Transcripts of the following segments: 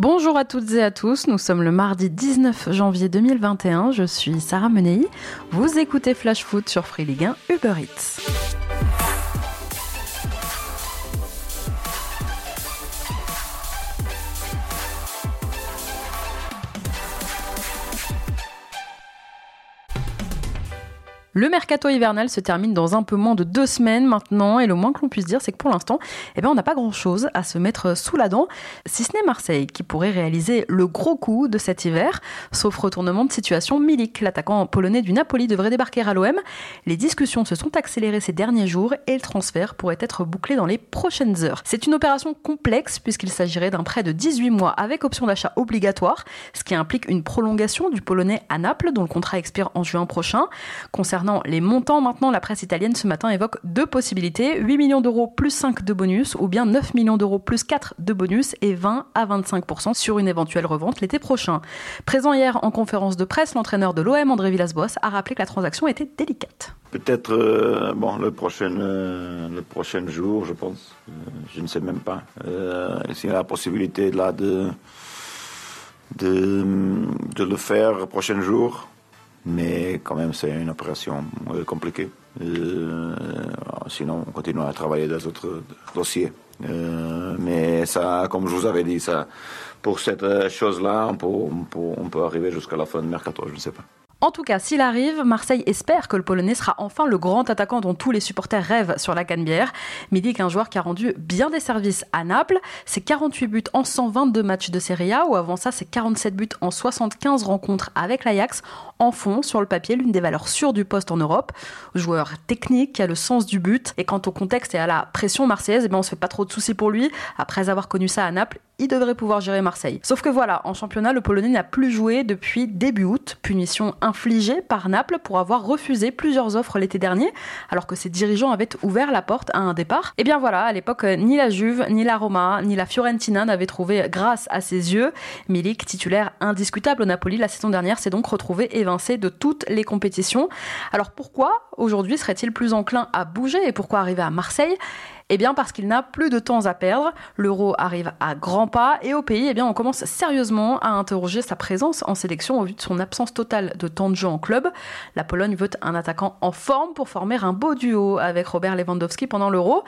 Bonjour à toutes et à tous, nous sommes le mardi 19 janvier 2021, je suis Sarah Menei, vous écoutez Flash Foot sur Free Ligue 1 Uber Eats. Le mercato hivernal se termine dans un peu moins de deux semaines maintenant, et le moins que l'on puisse dire, c'est que pour l'instant, eh bien, on n'a pas grand-chose à se mettre sous la dent, si ce n'est Marseille, qui pourrait réaliser le gros coup de cet hiver. Sauf retournement de situation, Milik, l'attaquant polonais du Napoli, devrait débarquer à l'OM. Les discussions se sont accélérées ces derniers jours, et le transfert pourrait être bouclé dans les prochaines heures. C'est une opération complexe, puisqu'il s'agirait d'un prêt de 18 mois avec option d'achat obligatoire, ce qui implique une prolongation du polonais à Naples, dont le contrat expire en juin prochain. Concernant les montants, maintenant, la presse italienne ce matin évoque deux possibilités 8 millions d'euros plus 5 de bonus, ou bien 9 millions d'euros plus 4 de bonus et 20 à 25% sur une éventuelle revente l'été prochain. Présent hier en conférence de presse, l'entraîneur de l'OM, André Villas-Boas, a rappelé que la transaction était délicate. Peut-être euh, bon, le, prochain, euh, le prochain jour, je pense. Euh, je ne sais même pas. S'il y a la possibilité là de, de, de le faire le prochain jour, mais quand même c'est une opération euh, compliquée. Euh, sinon, on continue à travailler dans d'autres dossiers. Euh, mais ça, comme je vous avais dit, ça, pour cette chose-là, on peut, on, peut, on peut arriver jusqu'à la fin de mercato, je ne sais pas. En tout cas, s'il arrive, Marseille espère que le Polonais sera enfin le grand attaquant dont tous les supporters rêvent sur la Canebière. Midi qu'un joueur qui a rendu bien des services à Naples, c'est 48 buts en 122 matchs de Serie A, ou avant ça, c'est 47 buts en 75 rencontres avec l'Ajax. En fond, sur le papier, l'une des valeurs sûres du poste en Europe. Joueur technique, qui a le sens du but. Et quant au contexte et à la pression marseillaise, eh bien, on se fait pas trop de soucis pour lui. Après avoir connu ça à Naples, il devrait pouvoir gérer Marseille. Sauf que voilà, en championnat, le Polonais n'a plus joué depuis début août, punition infligée par Naples pour avoir refusé plusieurs offres l'été dernier, alors que ses dirigeants avaient ouvert la porte à un départ. Et eh bien voilà, à l'époque, ni la Juve, ni la Roma, ni la Fiorentina n'avaient trouvé grâce à ses yeux. Milik, titulaire indiscutable au Napoli la saison dernière, s'est donc retrouvé évincé de toutes les compétitions. Alors pourquoi aujourd'hui serait-il plus enclin à bouger et pourquoi arriver à Marseille? Eh bien parce qu'il n'a plus de temps à perdre, l'euro arrive à grands pas et au pays, eh bien on commence sérieusement à interroger sa présence en sélection au vu de son absence totale de temps de jeu en club. La Pologne veut un attaquant en forme pour former un beau duo avec Robert Lewandowski pendant l'euro.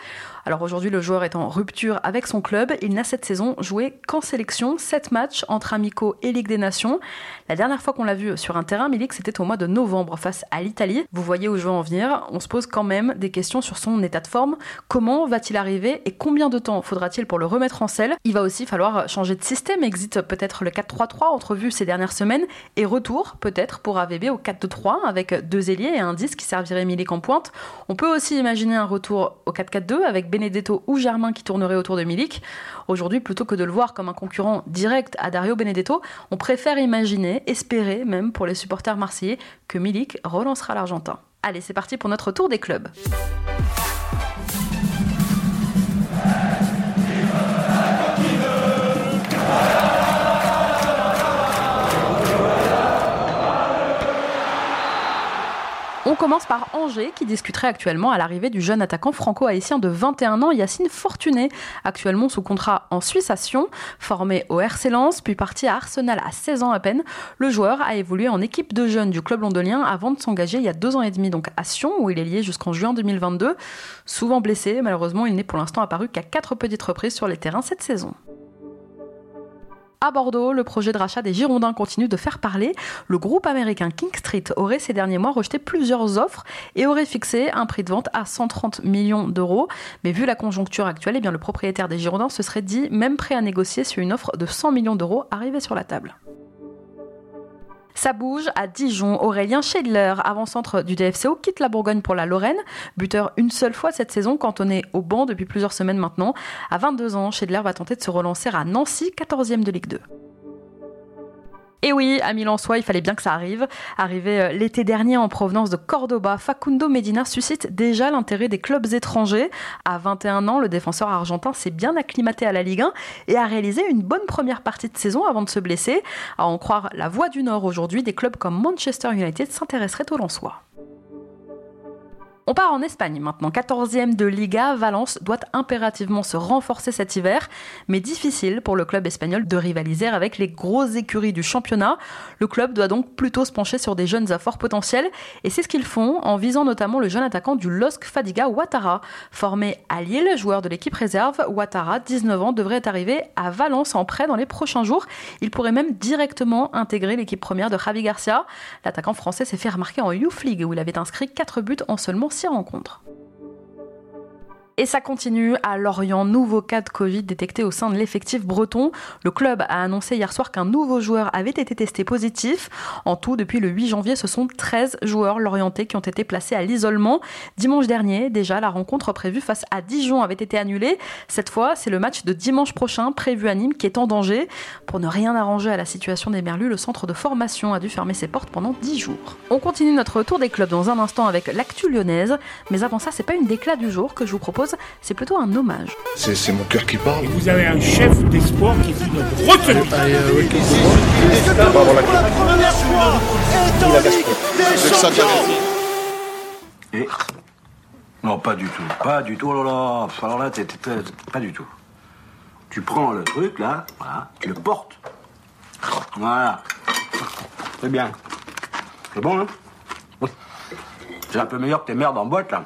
Alors aujourd'hui, le joueur est en rupture avec son club. Il n'a cette saison joué qu'en sélection, 7 matchs entre amicaux et Ligue des Nations. La dernière fois qu'on l'a vu sur un terrain, Milik, c'était au mois de novembre face à l'Italie. Vous voyez où je veux en venir. On se pose quand même des questions sur son état de forme. Comment va-t-il arriver et combien de temps faudra-t-il pour le remettre en selle? Il va aussi falloir changer de système. Exit peut-être le 4-3-3 entrevu ces dernières semaines et retour peut-être pour AVB au 4-2-3 avec deux ailiers et un 10 qui servirait Milik en pointe. On peut aussi imaginer un retour au 4-4-2 avec Benedetto ou Germain qui tournerait autour de Milik. Aujourd'hui, plutôt que de le voir comme un concurrent direct à Dario Benedetto, on préfère imaginer, espérer même pour les supporters marseillais, que Milik relancera l'Argentin. Allez, c'est parti pour notre tour des clubs. Commence par Angers qui discuterait actuellement à l'arrivée du jeune attaquant franco-haïtien de 21 ans Yacine Fortuné, actuellement sous contrat en Suisse à Sion, formé au RC Lens puis parti à Arsenal à 16 ans à peine. Le joueur a évolué en équipe de jeunes du club londonien avant de s'engager il y a deux ans et demi donc à Sion où il est lié jusqu'en juin 2022. Souvent blessé, malheureusement il n'est pour l'instant apparu qu'à quatre petites reprises sur les terrains cette saison. À Bordeaux, le projet de rachat des Girondins continue de faire parler. Le groupe américain King Street aurait ces derniers mois rejeté plusieurs offres et aurait fixé un prix de vente à 130 millions d'euros. Mais vu la conjoncture actuelle, eh le propriétaire des Girondins se serait dit même prêt à négocier sur une offre de 100 millions d'euros arrivée sur la table. Ça bouge à Dijon. Aurélien Schedler, avant-centre du DFCO, quitte la Bourgogne pour la Lorraine. Buteur une seule fois cette saison, cantonné au banc depuis plusieurs semaines maintenant. À 22 ans, Schedler va tenter de se relancer à Nancy, 14e de Ligue 2. Et oui, à Milan-Soi, il fallait bien que ça arrive. Arrivé euh, l'été dernier en provenance de Cordoba, Facundo Medina suscite déjà l'intérêt des clubs étrangers. À 21 ans, le défenseur argentin s'est bien acclimaté à la Ligue 1 et a réalisé une bonne première partie de saison avant de se blesser. À en croire la voix du Nord aujourd'hui, des clubs comme Manchester United s'intéresseraient au Lensois. On part en Espagne maintenant. 14e de Liga, Valence doit impérativement se renforcer cet hiver, mais difficile pour le club espagnol de rivaliser avec les grosses écuries du championnat. Le club doit donc plutôt se pencher sur des jeunes à fort potentiel, et c'est ce qu'ils font en visant notamment le jeune attaquant du LOSC Fadiga Ouattara. Formé à Lille, joueur de l'équipe réserve, Ouattara, 19 ans, devrait arriver à Valence en prêt dans les prochains jours. Il pourrait même directement intégrer l'équipe première de Javi Garcia. L'attaquant français s'est fait remarquer en Youth League où il avait inscrit 4 buts en seulement rencontres. Et ça continue à Lorient. Nouveau cas de Covid détecté au sein de l'effectif breton. Le club a annoncé hier soir qu'un nouveau joueur avait été testé positif. En tout, depuis le 8 janvier, ce sont 13 joueurs lorientais qui ont été placés à l'isolement. Dimanche dernier, déjà, la rencontre prévue face à Dijon avait été annulée. Cette fois, c'est le match de dimanche prochain prévu à Nîmes qui est en danger. Pour ne rien arranger à la situation des Merlus, le centre de formation a dû fermer ses portes pendant 10 jours. On continue notre tour des clubs dans un instant avec l'actu lyonnaise. Mais avant ça, c'est pas une déclat du jour que je vous propose c'est plutôt un hommage. C'est mon cœur qui parle. Et vous avez un chef d'espoir qui fut notre retenue. Et non, pas du tout, pas du tout. Oh là là, alors là, t'es, pas du tout. Tu prends le truc là, voilà, tu le portes. Voilà. C'est bien. C'est bon, hein? C'est un peu meilleur que tes merdes en boîte là.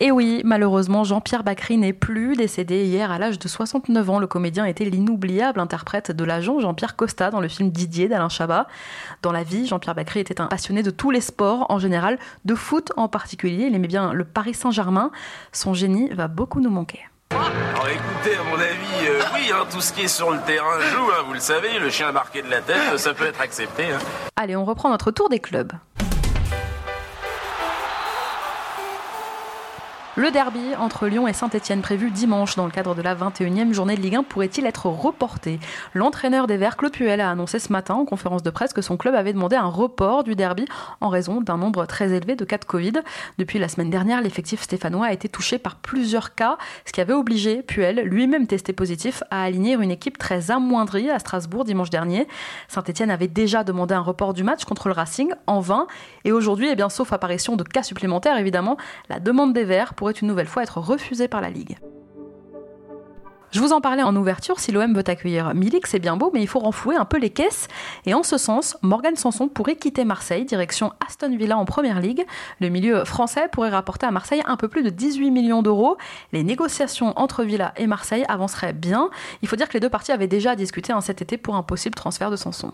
Et oui, malheureusement, Jean-Pierre Bacry n'est plus décédé hier à l'âge de 69 ans. Le comédien était l'inoubliable interprète de l'agent Jean-Pierre Costa dans le film Didier d'Alain Chabat. Dans la vie, Jean-Pierre Bacry était un passionné de tous les sports en général, de foot en particulier. Il aimait bien le Paris Saint-Germain. Son génie va beaucoup nous manquer. Alors écoutez, à mon avis, euh, oui, hein, tout ce qui est sur le terrain joue, hein, vous le savez, le chien marqué de la tête, ça peut être accepté. Hein. Allez, on reprend notre tour des clubs. Le derby entre Lyon et Saint-Etienne prévu dimanche dans le cadre de la 21e journée de Ligue 1 pourrait-il être reporté? L'entraîneur des Verts, Claude Puel, a annoncé ce matin en conférence de presse que son club avait demandé un report du derby en raison d'un nombre très élevé de cas de Covid. Depuis la semaine dernière, l'effectif stéphanois a été touché par plusieurs cas, ce qui avait obligé Puel, lui-même testé positif, à aligner une équipe très amoindrie à Strasbourg dimanche dernier. Saint-Etienne avait déjà demandé un report du match contre le Racing en vain et aujourd'hui, eh bien, sauf apparition de cas supplémentaires évidemment, la demande des Verts pour une nouvelle fois être refusé par la Ligue. Je vous en parlais en ouverture, si l'OM veut accueillir Milik, c'est bien beau, mais il faut renflouer un peu les caisses. Et en ce sens, Morgan Sanson pourrait quitter Marseille, direction Aston Villa en Première Ligue. Le milieu français pourrait rapporter à Marseille un peu plus de 18 millions d'euros. Les négociations entre Villa et Marseille avanceraient bien. Il faut dire que les deux parties avaient déjà discuté en cet été pour un possible transfert de Sanson.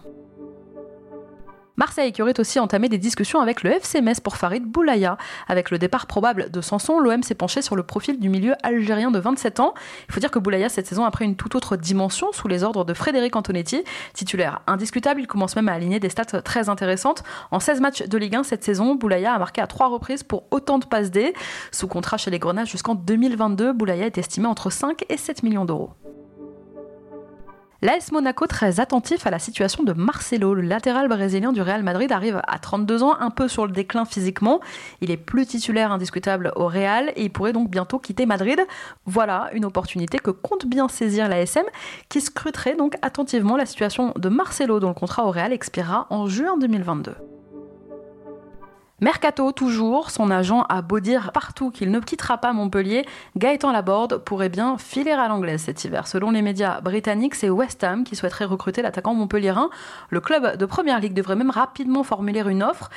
Marseille qui aurait aussi entamé des discussions avec le FC pour Farid Boulaya. Avec le départ probable de Sanson, l'OM s'est penché sur le profil du milieu algérien de 27 ans. Il faut dire que Boulaya, cette saison, a pris une toute autre dimension sous les ordres de Frédéric Antonetti. Titulaire indiscutable, il commence même à aligner des stats très intéressantes. En 16 matchs de Ligue 1 cette saison, Boulaya a marqué à trois reprises pour autant de passes D. Sous contrat chez les Grenades jusqu'en 2022, Boulaya est estimé entre 5 et 7 millions d'euros. L'AS Monaco, très attentif à la situation de Marcelo, le latéral brésilien du Real Madrid, arrive à 32 ans, un peu sur le déclin physiquement. Il est plus titulaire indiscutable au Real et il pourrait donc bientôt quitter Madrid. Voilà une opportunité que compte bien saisir l'ASM, qui scruterait donc attentivement la situation de Marcelo, dont le contrat au Real expirera en juin 2022. Mercato toujours, son agent a beau dire partout qu'il ne quittera pas Montpellier, Gaëtan Laborde pourrait bien filer à l'anglaise cet hiver. Selon les médias britanniques, c'est West Ham qui souhaiterait recruter l'attaquant montpelliérain. Le club de Première Ligue devrait même rapidement formuler une offre.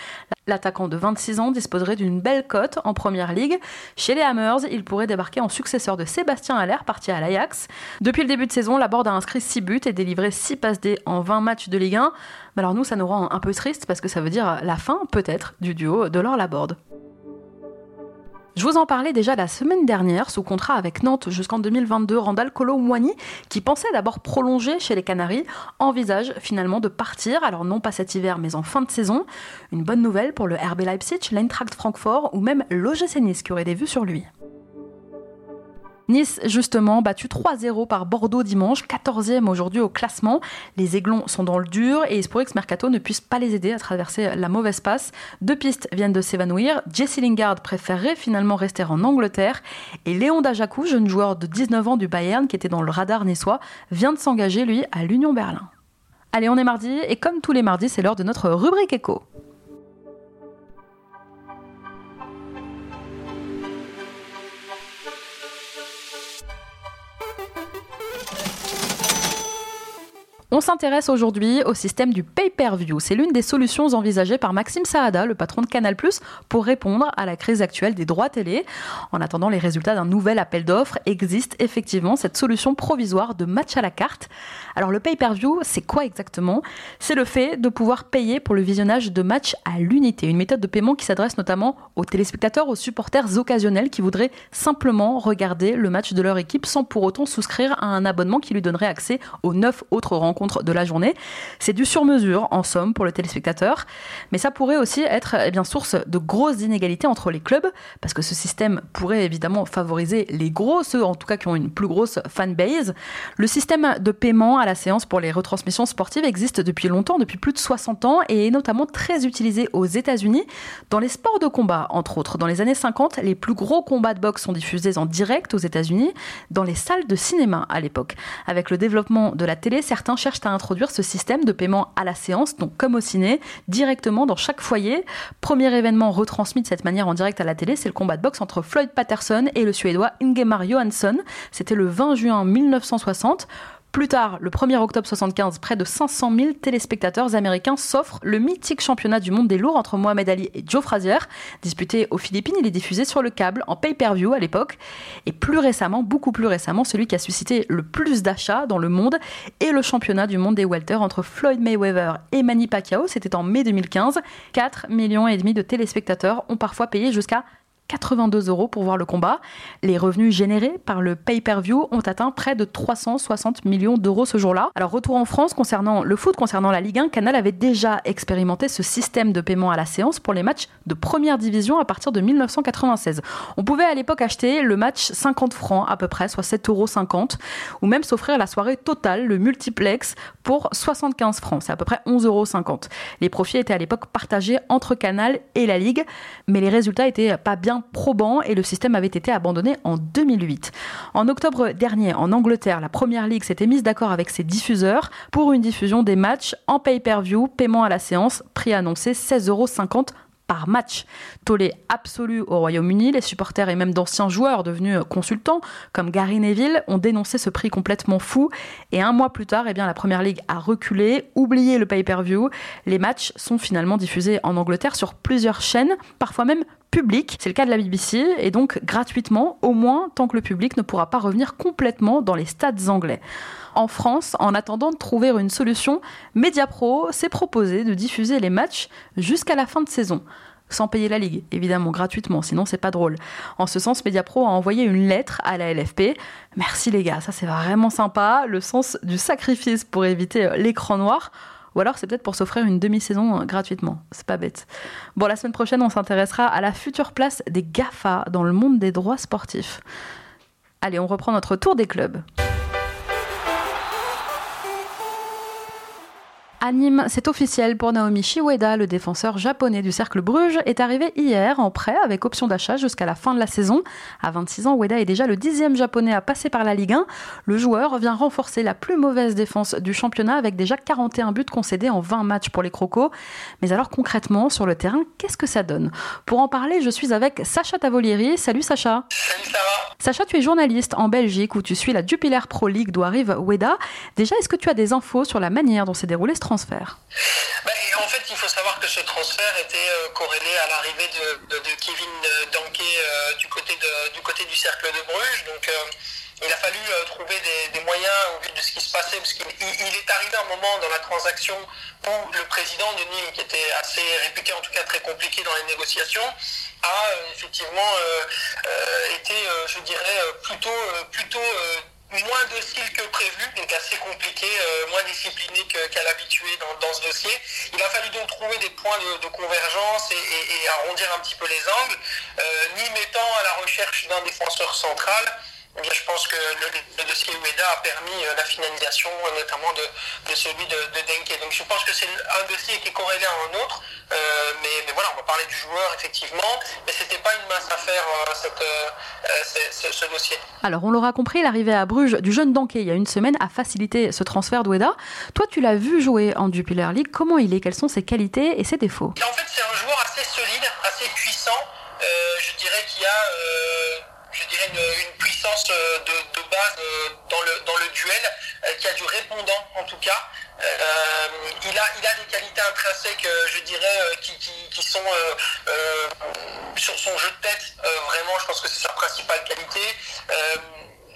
L'attaquant de 26 ans disposerait d'une belle cote en Première Ligue. Chez les Hammers, il pourrait débarquer en successeur de Sébastien Haller, parti à l'Ajax. Depuis le début de saison, Laborde a inscrit 6 buts et délivré 6 passes D en 20 matchs de Ligue 1. Mais alors nous, ça nous rend un peu triste parce que ça veut dire la fin, peut-être, du duo de l'or Laborde. Je vous en parlais déjà la semaine dernière, sous contrat avec Nantes jusqu'en 2022, Randall Colo qui pensait d'abord prolonger chez les Canaries, envisage finalement de partir, alors non pas cet hiver, mais en fin de saison. Une bonne nouvelle pour le RB Leipzig, l'Eintracht Francfort ou même l'OGC Nice qui aurait des vues sur lui. Nice, justement, battu 3-0 par Bordeaux dimanche, 14e aujourd'hui au classement. Les Aiglons sont dans le dur et il se pourrait que ce mercato ne puisse pas les aider à traverser la mauvaise passe. Deux pistes viennent de s'évanouir. Jesse Lingard préférerait finalement rester en Angleterre. Et Léon Dajakou, jeune joueur de 19 ans du Bayern qui était dans le radar niçois, vient de s'engager, lui, à l'Union Berlin. Allez, on est mardi et comme tous les mardis, c'est l'heure de notre rubrique écho. On s'intéresse aujourd'hui au système du pay-per-view. C'est l'une des solutions envisagées par Maxime Saada, le patron de Canal+, pour répondre à la crise actuelle des droits télé. En attendant les résultats d'un nouvel appel d'offres, existe effectivement cette solution provisoire de match à la carte. Alors le pay-per-view, c'est quoi exactement? C'est le fait de pouvoir payer pour le visionnage de matchs à l'unité, une méthode de paiement qui s'adresse notamment aux téléspectateurs, aux supporters occasionnels qui voudraient simplement regarder le match de leur équipe sans pour autant souscrire à un abonnement qui lui donnerait accès aux neuf autres rencontres de la journée. C'est du sur-mesure en somme pour le téléspectateur, mais ça pourrait aussi être eh bien source de grosses inégalités entre les clubs parce que ce système pourrait évidemment favoriser les gros, ceux en tout cas qui ont une plus grosse fanbase. Le système de paiement à la séance pour les retransmissions sportives existe depuis longtemps, depuis plus de 60 ans et est notamment très utilisé aux États-Unis dans les sports de combat entre autres. Dans les années 50, les plus gros combats de boxe sont diffusés en direct aux États-Unis dans les salles de cinéma à l'époque. Avec le développement de la télé, certains à introduire ce système de paiement à la séance, donc comme au ciné, directement dans chaque foyer. Premier événement retransmis de cette manière en direct à la télé, c'est le combat de boxe entre Floyd Patterson et le Suédois Ingemar Johansson. C'était le 20 juin 1960. Plus tard, le 1er octobre 75, près de 500 000 téléspectateurs américains s'offrent le mythique championnat du monde des lourds entre Mohamed Ali et Joe Frazier. Disputé aux Philippines, il est diffusé sur le câble en pay-per-view à l'époque. Et plus récemment, beaucoup plus récemment, celui qui a suscité le plus d'achats dans le monde est le championnat du monde des welter entre Floyd Mayweather et Manny Pacquiao. C'était en mai 2015. 4 millions et demi de téléspectateurs ont parfois payé jusqu'à 82 euros pour voir le combat. Les revenus générés par le pay-per-view ont atteint près de 360 millions d'euros ce jour-là. Alors retour en France concernant le foot, concernant la Ligue 1, Canal avait déjà expérimenté ce système de paiement à la séance pour les matchs de première division à partir de 1996. On pouvait à l'époque acheter le match 50 francs à peu près, soit 7,50 euros, ou même s'offrir la soirée totale, le multiplex, pour 75 francs, c'est à peu près 11,50 euros. Les profits étaient à l'époque partagés entre Canal et la Ligue, mais les résultats étaient pas bien probant et le système avait été abandonné en 2008. En octobre dernier, en Angleterre, la Première Ligue s'était mise d'accord avec ses diffuseurs pour une diffusion des matchs en pay-per-view, paiement à la séance, prix annoncé 16,50 euros par match. Tollé absolu au Royaume-Uni, les supporters et même d'anciens joueurs devenus consultants, comme Gary Neville, ont dénoncé ce prix complètement fou. Et un mois plus tard, eh bien, la Première Ligue a reculé, oublié le pay-per-view. Les matchs sont finalement diffusés en Angleterre sur plusieurs chaînes, parfois même C'est le cas de la BBC et donc gratuitement, au moins tant que le public ne pourra pas revenir complètement dans les stades anglais. En France, en attendant de trouver une solution, Mediapro s'est proposé de diffuser les matchs jusqu'à la fin de saison sans payer la ligue, évidemment gratuitement, sinon c'est pas drôle. En ce sens, Mediapro a envoyé une lettre à la LFP. Merci les gars, ça c'est vraiment sympa, le sens du sacrifice pour éviter l'écran noir. Ou alors c'est peut-être pour s'offrir une demi-saison euh, gratuitement. C'est pas bête. Bon, la semaine prochaine, on s'intéressera à la future place des GAFA dans le monde des droits sportifs. Allez, on reprend notre tour des clubs. Anime, c'est officiel pour Naomi Shiweda, le défenseur japonais du Cercle Bruges, est arrivé hier en prêt avec option d'achat jusqu'à la fin de la saison. À 26 ans, Ueda est déjà le dixième japonais à passer par la Ligue 1. Le joueur vient renforcer la plus mauvaise défense du championnat avec déjà 41 buts concédés en 20 matchs pour les Crocos. Mais alors concrètement, sur le terrain, qu'est-ce que ça donne? Pour en parler, je suis avec Sacha Tavolieri. Salut Sacha. Salut Sarah. Sacha, tu es journaliste en Belgique où tu suis la Jupiler Pro League d'où arrive Ueda. Déjà, est-ce que tu as des infos sur la manière dont s'est déroulé ce transfert? Ben, en fait, il faut savoir que ce transfert était euh, corrélé à l'arrivée de, Kevin euh, Danke euh, du, côté du cercle de Bruges. Donc, il a fallu trouver des, moyens au vu de ce qui se passait, parce qu'il est arrivé un moment dans la transaction où le président de Nîmes, qui était assez réputé, en tout cas très compliqué dans les négociations, a effectivement été, je dirais, plutôt, plutôt moins docile que prévu, donc assez compliqué, euh, moins discipliné qu'à l'habitué dans, ce dossier. Il a fallu donc trouver des points de, convergence et, arrondir un petit peu les angles, euh, ni mettant à la recherche d'un défenseur central, eh je pense que le, dossier Ueda a permis euh, la finalisation euh, notamment de, celui de, Denke. Donc je pense que c'est un dossier qui est corrélé à un autre. Euh, mais, voilà, on va parler du joueur effectivement. Mais c'était pas une mince affaire ce, dossier. Alors on l'aura compris, l'arrivée à Bruges du jeune Denke il y a une semaine a facilité ce transfert d'Ueda. Toi tu l'as vu jouer en Jupiler League. Comment il est? Quelles sont ses qualités et ses défauts? En fait c'est un joueur assez euh, de, base euh, dans le, duel, euh, qui a du répondant en tout cas. il, a, des qualités intrinsèques, je dirais, qui, sont sur son jeu de tête. vraiment, je pense que c'est sa principale qualité.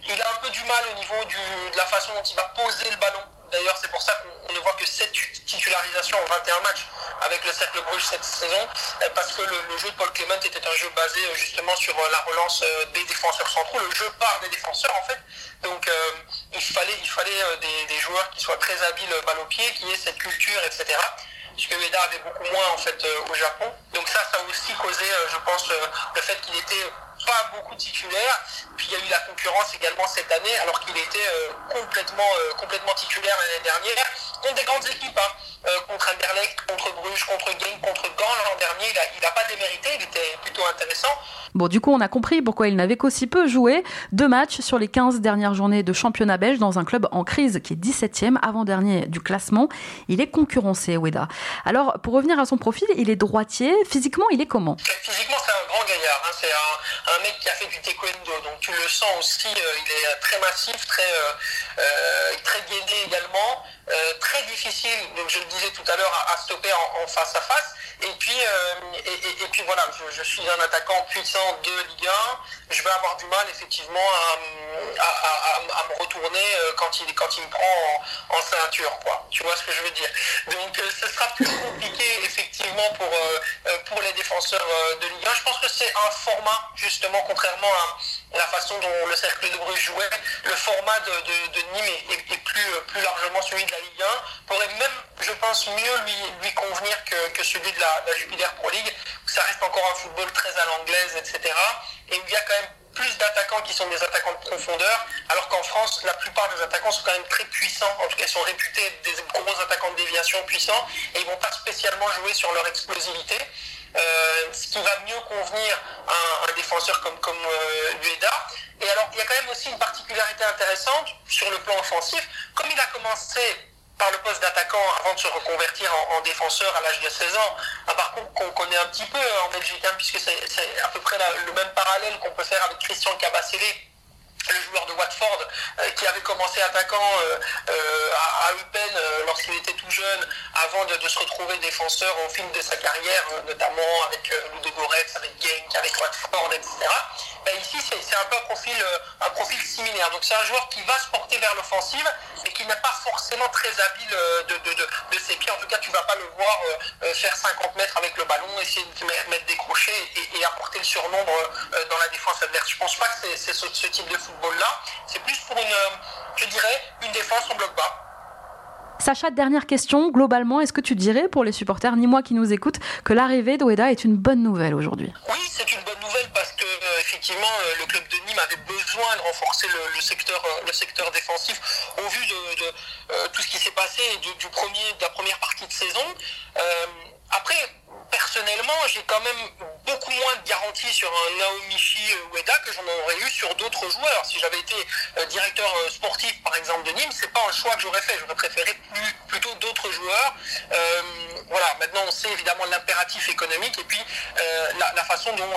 il a un peu du mal au niveau de la façon dont il va poser le ballon. D'ailleurs, c'est pour ça qu'on ne voit que 7 titularisations en 21 matchs avec le Cercle Bruges cette saison, euh, parce que le, jeu de Paul Clement était un jeu basé euh, justement sur euh, la relance des défenseurs centraux, le jeu part des défenseurs en fait. Donc il fallait, il fallait des, joueurs qui soient très habiles balle au pied, qui aient cette culture, etc. Puisque Ueda avait beaucoup moins en fait au Japon. Donc ça, ça a aussi causé, je pense, le fait qu'il était pas beaucoup de titulaires. Puis il y a eu la concurrence également cette année, alors qu'il était complètement, complètement titulaire l'année dernière, contre des grandes équipes. Hein. Euh, contre Anderlecht, contre Bruges, contre Genk, contre Gand l'an dernier, il n'a pas démérité, il était plutôt intéressant. Bon, du coup, on a compris pourquoi il n'avait qu'aussi peu joué. Deux matchs sur les 15 dernières journées de championnat belge dans un club en crise qui est 17e, avant-dernier du classement. Il est concurrencé, Weda. Alors, pour revenir à son profil, il est droitier. Physiquement, il est comment? Physiquement, c'est un grand gaillard. Hein. C'est un, mec qui a fait du taekwondo. Donc, tu le sens aussi, euh, il est très massif, très, euh, très gainé également. Euh, très difficile, donc je le disais tout à l'heure, à, stopper en, face à face. Et puis, euh, et, puis voilà, je, suis un attaquant puissant de Ligue 1. Je vais avoir du mal effectivement à, me retourner euh, quand il, quand il me prend en, ceinture. Quoi. Tu vois ce que je veux dire? Donc ce sera plus compliqué effectivement pour, pour les défenseurs de Ligue 1. Je pense que c'est un format justement, contrairement à la façon dont le cercle de Bruges jouait, le format de, Nîmes est, plus, plus largement celui de la Ligue 1, pourrait même, je pense, mieux lui, lui convenir que, celui de la, Jupiler Pro League, où ça reste encore un football très à l'anglaise, etc. Et il y a quand même plus d'attaquants qui sont des attaquants de profondeur, alors qu'en France, la plupart des attaquants sont quand même très puissants, en tout cas ils sont réputés des gros attaquants de déviation puissants, et ils vont pas spécialement jouer sur leur explosivité. Euh, ce qui va mieux convenir à un, défenseur comme, comme euh, Et alors, il y a quand même aussi une particularité intéressante sur le plan offensif. Comme il a commencé par le poste d'attaquant avant de se reconvertir en, défenseur à l'âge de 16 ans, un parcours qu'on connaît un petit peu en Belgique, hein, puisque c'est à peu près le même parallèle qu'on peut faire avec Christian Cabasselé le joueur de Watford euh, qui avait commencé attaquant euh, euh, à, Eupen lorsqu'il était tout jeune, avant de, se retrouver défenseur au fil de sa carrière, notamment avec Ludo Goretz, avec Genk, avec Watford, etc. Ben, ici, c'est un peu un profil, un profil similaire. Donc c'est un joueur qui va se porter vers l'offensive, mais qui n'est pas forcément très habile de, ses pieds. En tout cas, tu ne vas pas le voir faire 50 mètres avec le ballon, essayer de mettre des crochets et, apporter le surnombre dans la défense adverse. Je ne pense pas que c'est ce, ce type de football C'est plus pour une, je dirais, une défense en bloc bas. Sacha, dernière question. Globalement, est-ce que tu dirais pour les supporters ni moi qui nous écoutent que l'arrivée d'Oueda est une bonne nouvelle aujourd'hui? Oui, c'est une bonne nouvelle parce que euh, effectivement euh, le club de Nîmes avait besoin de renforcer le, secteur, euh, le secteur défensif au vu de, tout ce qui s'est passé du, premier, de la première partie de saison. après, personnellement, j'ai quand même beaucoup moins de garanties sur un Naomichi Ueda que j'en aurais eu sur d'autres joueurs. Si j'avais été euh, directeur euh, sportif, par exemple, de Nîmes, c'est pas un choix que j'aurais fait. J'aurais préféré plutôt d'autres joueurs. Euh, voilà, maintenant on sait évidemment l'impératif économique et puis la, façon dont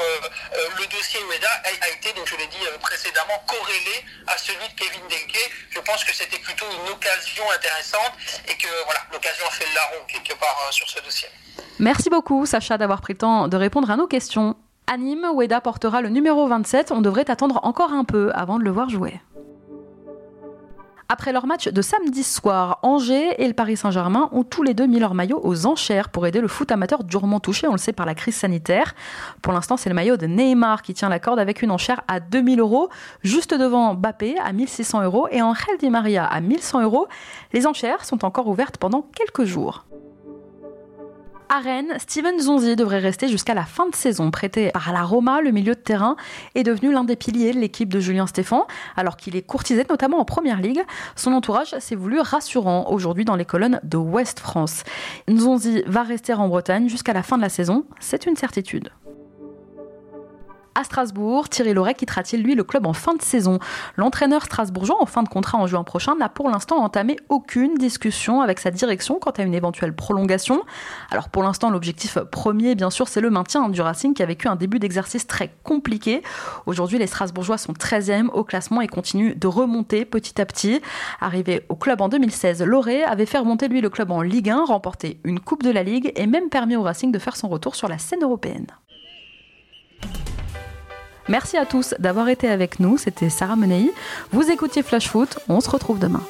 le dossier Ueda a, été, donc je l'ai dit précédemment, corrélé à celui de Kevin Denke. Je pense que c'était plutôt une occasion intéressante et que voilà, l'occasion a fait le larron quelque part sur ce dossier. Merci beaucoup, Sacha, d'avoir pris le temps de répondre à nos questions. À Nîmes, Weda portera le numéro 27. On devrait attendre encore un peu avant de le voir jouer. Après leur match de samedi soir, Angers et le Paris Saint-Germain ont tous les deux mis leur maillot aux enchères pour aider le foot amateur durement touché, on le sait, par la crise sanitaire. Pour l'instant, c'est le maillot de Neymar qui tient la corde avec une enchère à 2000 euros, juste devant Bappé à 1600 euros et Angel Di Maria à 1100 euros. Les enchères sont encore ouvertes pendant quelques jours. À Rennes, Steven Zonzi devrait rester jusqu'à la fin de saison. Prêté par la Roma, le milieu de terrain est devenu l'un des piliers de l'équipe de Julien Stéphan, alors qu'il est courtisé notamment en Première Ligue. Son entourage s'est voulu rassurant aujourd'hui dans les colonnes de Ouest France. Nzonzi va rester en Bretagne jusqu'à la fin de la saison, c'est une certitude. À Strasbourg. Thierry Loret quittera-t-il lui le club en fin de saison? L'entraîneur strasbourgeois en fin de contrat en juin prochain n'a pour l'instant entamé aucune discussion avec sa direction quant à une éventuelle prolongation. Alors pour l'instant l'objectif premier bien sûr c'est le maintien du Racing qui a vécu un début d'exercice très compliqué. Aujourd'hui les Strasbourgeois sont 13e au classement et continuent de remonter petit à petit. Arrivé au club en 2016, Loret avait fait remonter lui le club en Ligue 1, remporté une Coupe de la Ligue et même permis au Racing de faire son retour sur la scène européenne. Merci à tous d'avoir été avec nous. C'était Sarah Menei. Vous écoutiez Flash Foot. On se retrouve demain.